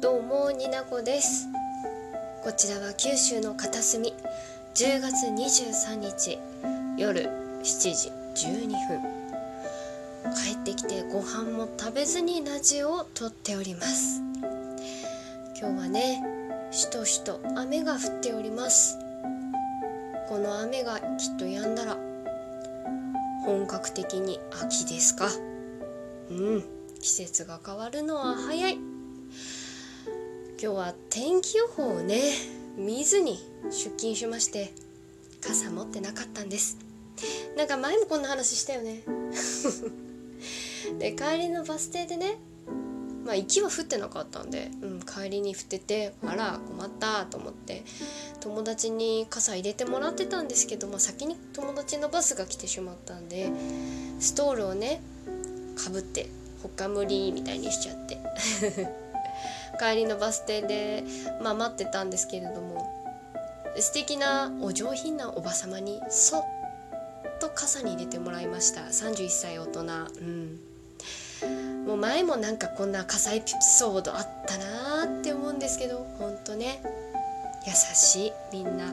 どうもになこです。こちらは九州の片隅。10月23日夜7時12分。帰ってきてご飯も食べずにラジオを撮っております。今日はねしとしと雨が降っております。この雨がきっと止んだら本格的に秋ですか。うん季節が変わるのは早い。今日は天気予報をね見ずに出勤しまして傘持ってなかったんです。なんか前もこんな話したよね。で帰りのバス停でねまあ雪は降ってなかったんで、うん、帰りに降っててあら困ったと思って友達に傘入れてもらってたんですけど、まあ、先に友達のバスが来てしまったんでストールをねかぶってほかむりみたいにしちゃって。帰りのバス停で、まあ、待ってたんですけれども素敵なお上品なおばさまにそっと傘に入れてもらいました。31歳大人。うん。もう前もなんかこんな火災エピソードあったなーって思うんですけどほんとね。優しいみんな。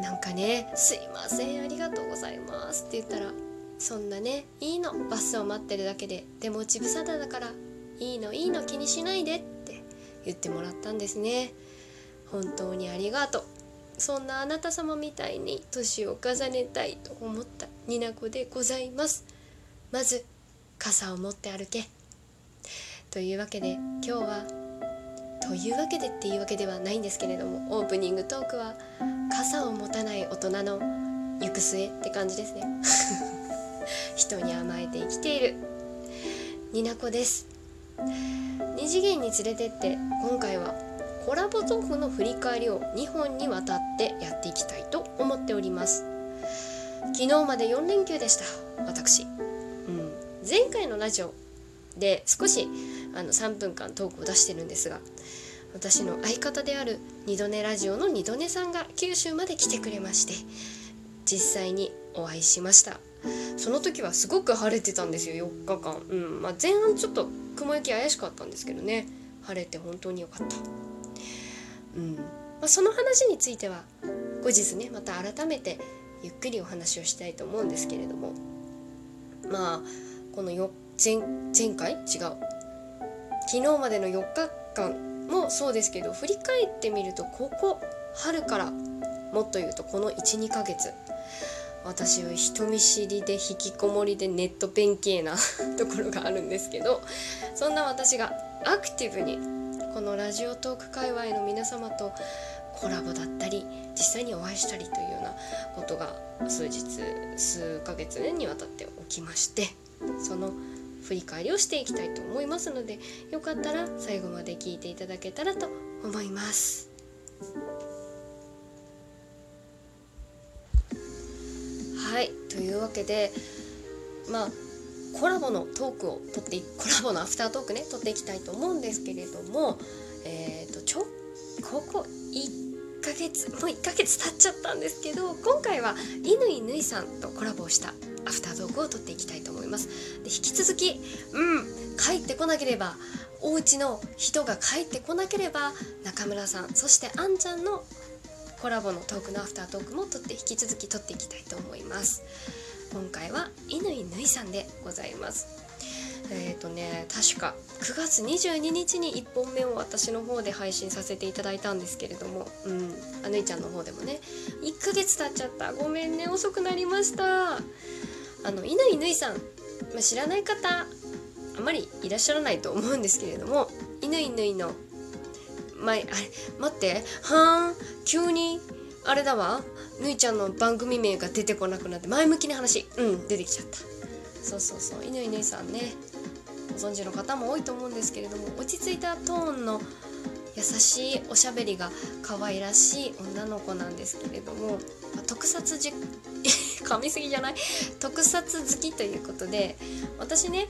なんかね「すいませんありがとうございます」って言ったら「そんなねいいの。バスを待ってるだけで。手持ち無沙汰だからいいのいいの気にしないで」って言ってもらったんですね。本当にありがとう。そんなあなた様みたいに年を重ねたいと思ったになこでございます。まず傘を持って歩け。というわけで今日はというわけでっていうわけではないんですけれどもオープニングトークは傘を持たない大人の行く末って感じですね。人に甘えて生きているになこです。二次元に連れてって今回はコラボ豆腐の振り返りを2本にわたってやっていきたいと思っております。昨日まで4連休でした。私。うん。前回のラジオで少しあの3分間トークを出してるんですが私の相方である二度寝ラジオの二度寝さんが九州まで来てくれまして実際にお会いしました。その時はすごく晴れてたんですよ4日間、うん。まあ、前半ちょっと雲行き怪しかったんですけどね。晴れて本当に良かった、うん。まあ、その話については後日ねまた改めてゆっくりお話をしたいと思うんですけれども。まあこのよ前前回？違う。昨日までの4日間もそうですけど振り返ってみるとここ春からもっと言うとこの12ヶ月。私は人見知りで引きこもりでネットペン系な ところがあるんですけどそんな私がアクティブにこのラジオトーク界隈の皆様とコラボだったり実際にお会いしたりというようなことが数日数ヶ月にわたって起きましてその振り返りをしていきたいと思いますのでよかったら最後まで聞いていただけたらと思います。はいというわけでまあコラボのトークを取ってコラボのアフタートークね取っていきたいと思うんですけれどもえっ、ー、とちょここ1ヶ月もう1ヶ月経っちゃったんですけど今回は乾ぬいさんとコラボをしたアフタートークを撮っていきたいと思います。で引き続きうん帰ってこなければお家の人が帰ってこなければ中村さんそしてあんちゃんのコラボのトークのアフタートークも撮って引き続き撮っていきたいと思います。今回は乾ぬいさんでございます。えっ、ー、とね確か9月22日に1本目を私の方で配信させていただいたんですけれどもうんあぬいちゃんの方でもね1ヶ月経っちゃった。ごめんね遅くなりました。あの乾ぬいさん、まあ、知らない方あまりいらっしゃらないと思うんですけれども乾ぬいの前あれ待って。はーん？急にあれだわ。ぬいちゃんの番組名が出てこなくなって前向きな話。うん出てきちゃった。そうそうそう。乾ぬいさんね。ご存知の方も多いと思うんですけれども落ち着いたトーンの優しいおしゃべりが可愛らしい女の子なんですけれども、ま、特撮じ噛みすぎじゃない？特撮好きということで私ね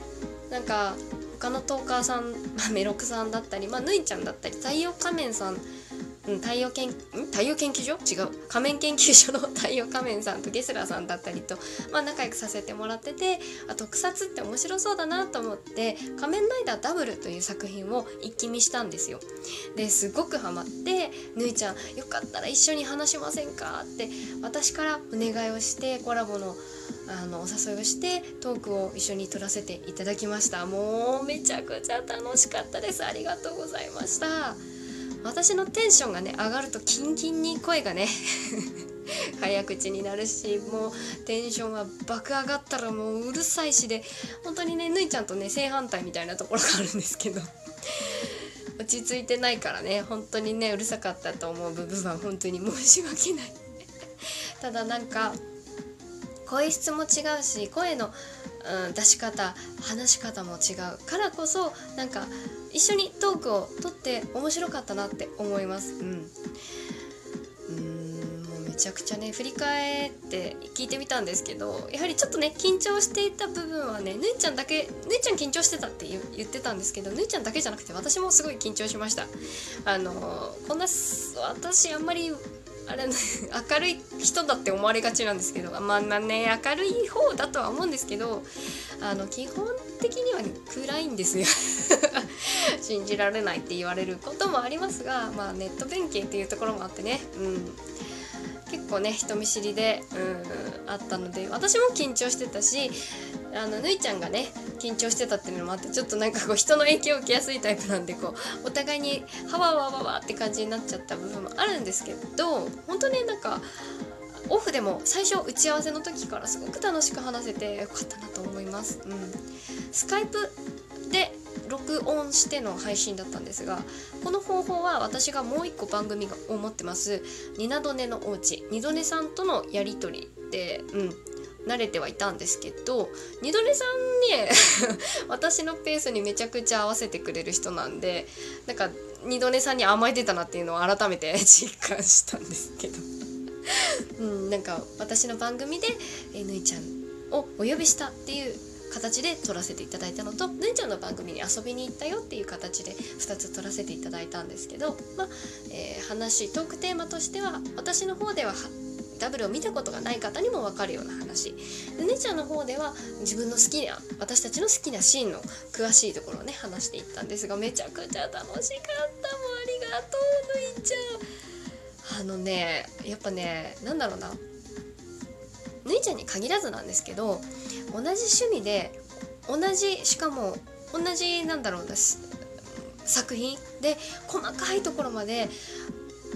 なんか他のトーカーさん、まあ、メロクさんだったり、まあ、ぬいちゃんだったり太陽仮面さんん、太陽研太陽研究所？違う仮面研究所の 太陽仮面さんとゲスラーさんだったりと、まあ、仲良くさせてもらっててあ特撮って面白そうだなと思って「仮面ライダーダブル」という作品を一気見したんですよ。ですごくハマって「ぬいちゃんよかったら一緒に話しませんか?」って私からお願いをしてコラボのあのお誘いをしてトークを一緒に撮らせていただきました。もうめちゃくちゃ楽しかったです。ありがとうございました。私のテンションがね上がるとキンキンに声がね 早口になるしもうテンションが爆上がったらもううるさいしで本当にねぬいちゃんとね正反対みたいなところがあるんですけど落ち着いてないからね本当にねうるさかったと思う部分は本当に申し訳ない。ただなんか声質も違うし声の、うん、出し方話し方も違うからこそなんか一緒にトークをとって面白かったなって思います。うんめちゃくちゃね振り返って聞いてみたんですけどやはりちょっとね緊張していた部分はねぬいちゃんだけぬいちゃん緊張してたって言ってたんですけどぬいちゃんだけじゃなくて私もすごい緊張しましたあのこんな私あんまりあれ、明るい人だって思われがちなんですけどまあね明るい方だとは思うんですけどあの基本的には、暗いんですよ。信じられないって言われることもありますが、まあ、ネット弁慶っていうところもあってね、うん、結構ね人見知りで、うん、あったので私も緊張してたしあのぬいちゃんがね緊張してたっていうのもあってちょっとなんかこう人の影響を受けやすいタイプなんでこうお互いにハワワワワって感じになっちゃった部分もあるんですけど本当ねなんかオフでも最初打ち合わせの時からすごく楽しく話せてよかったなと思います。うん、スカイプで録音しての配信だったんですがこの方法は私がもう一個番組を持ってます「ニナドネのおうち」ニドネさんとのやり取りで、うん、慣れてはいたんですけど二度寝さんね 私のペースにめちゃくちゃ合わせてくれる人なんでなんか二度寝さんに甘えてたなっていうのを改めて実感したんですけど。うん、なんか私の番組で、えぬいちゃんをお呼びしたっていう形で撮らせていただいたのとぬいちゃんの番組に遊びに行ったよっていう形で2つ撮らせていただいたんですけど、まあえー、話トークテーマとしては私の方ではダブルを見たことがない方にも分かるような話。で姉ちゃんの方では自分の好きな私たちの好きなシーンの詳しいところをね話していったんですがめちゃくちゃ楽しかったもうありがとうぬいちゃんあのねやっぱねなんだろうな。ぬいちゃんに限らずなんですけど同じ趣味で同じしかも同じなんだろうな作品で細かいところまで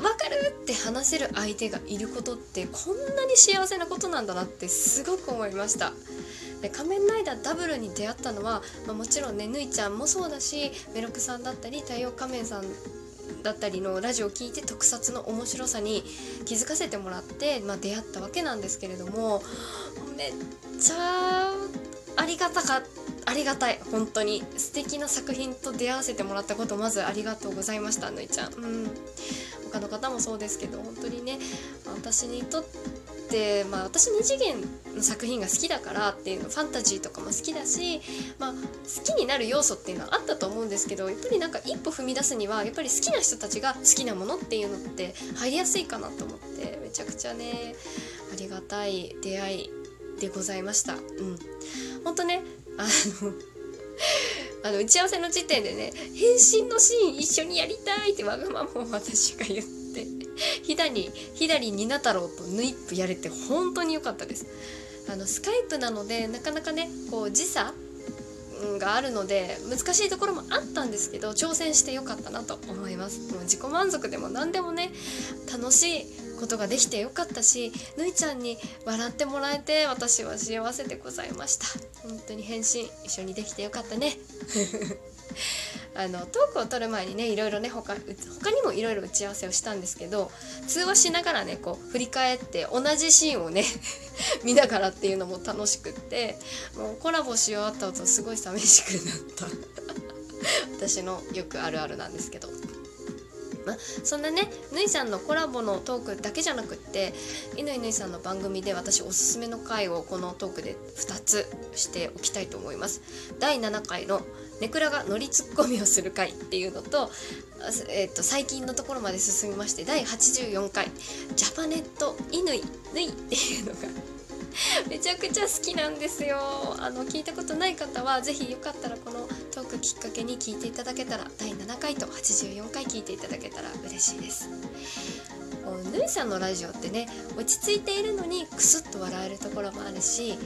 分かるって話せる相手がいることってこんなに幸せなことなんだなってすごく思いました。で仮面ライダーダブルに出会ったのは、まあ、もちろんねぬいちゃんもそうだしメロクさんだったり太陽仮面さんだったりのラジオを聴いて特撮の面白さに気づかせてもらって、まあ、出会ったわけなんですけれどもめっちゃありがたかありがたい本当に。素敵な作品と出会わせてもらったことまずありがとうございましたぬいちゃん。うん。他の方もそうですけど本当にね私にとって、まあ、私2次元の作品が好きだからっていうのファンタジーとかも好きだし、まあ、好きになる要素っていうのはあったと思うんですけどやっぱりなんか一歩踏み出すにはやっぱり好きな人たちが好きなものっていうのって入りやすいかなと思ってめちゃくちゃねありがたい出会いでございました。うん、本当ねあのあの打ち合わせの時点でね変身のシーン一緒にやりたいってわがままを私が言ってひだにひだりにな太郎とヌイップやれて本当に良かったです。あのスカイプなのでなかなかねこう時差があるので難しいところもあったんですけど挑戦してよかったなと思います。もう自己満足でも何でもね楽しいことができてよかったしぬいちゃんに笑ってもらえて私は幸せでございました。本当に返信一緒にできてよかったね。あのトークを取る前にねいろいろね他他にもいろいろ打ち合わせをしたんですけど通話しながらねこう振り返って同じシーンをね 見ながらっていうのも楽しくってもうコラボし終わった後すごい寂しくなった。私のよくあるあるなんですけど。まあ、そんなねぬいさんのコラボのトークだけじゃなくって乾ぬいさんの番組で私おすすめの回をこのトークで2つしておきたいと思います。第7回のネクラが乗りツッコミをする回っていうのと,、えー、と最近のところまで進みまして第84回「ジャパネット乾ぬい」っていうのがめちゃくちゃ好きなんですよ。あの聞いたことない方は是非よかったらこのトークきっかけに聞いていただけたら第7回と84回聞いていただけたら嬉しいです。ぬいさんのラジオってね落ち着いているのにクスッと笑えるところもあるし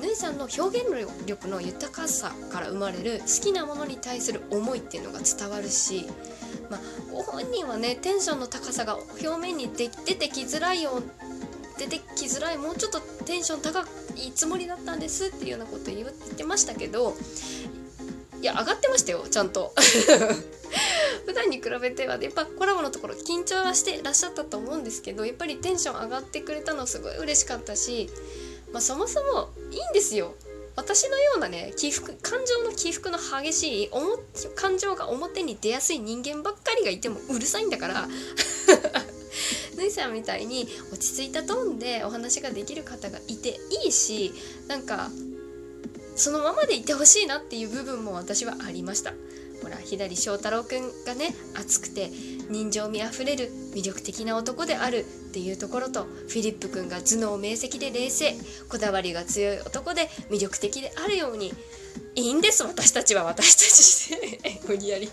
ぬいさんの表現力の豊かさから生まれる好きなものに対する思いっていうのが伝わるし、まあ、ご本人はねテンションの高さが表面に出てきづらいよ出てきづらいもうちょっとテンション高いつもりだったんですっていうようなこと言ってましたけどいや上がってましたよちゃんと。普段に比べてはやっぱコラボのところ緊張はしてらっしゃったと思うんですけどやっぱりテンション上がってくれたのすごい嬉しかったし、まあ、そもそもいいんですよ。私のようなね起伏感情の起伏の激しい感情が表に出やすい人間ばっかりがいてもうるさいんだから。ぬいさんみたいに落ち着いたトーンでお話ができる方がいていいしなんかそのままでいてほしいなっていう部分も私はありました。ほら左翔太郎くんがね熱くて人情味あふれる魅力的な男であるっていうところとフィリップくんが頭脳明晰で冷静こだわりが強い男で魅力的であるようにいいんです私たちは私たちで。無理やり。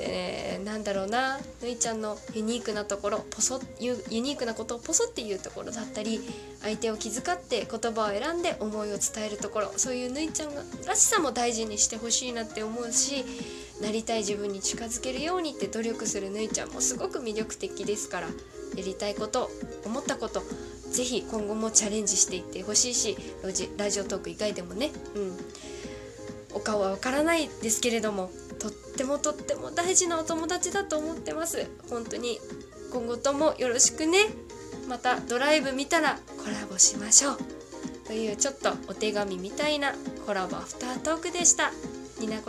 で、なんだろうなぬいちゃんのユニークなところポソユニークなことをポソっていうところだったり相手を気遣って言葉を選んで思いを伝えるところそういうぬいちゃんらしさも大事にしてほしいなって思うしなりたい自分に近づけるようにって努力するぬいちゃんもすごく魅力的ですからやりたいこと思ったこと是非今後もチャレンジしていってほしいしラジオトーク以外でもねうん。お顔はわからないですけれどもってもとっても大事なお友達だと思ってます。本当に今後ともよろしくね。またドライブ見たらコラボしましょう。というちょっとお手紙みたいなコラボアフタートークでした。になこで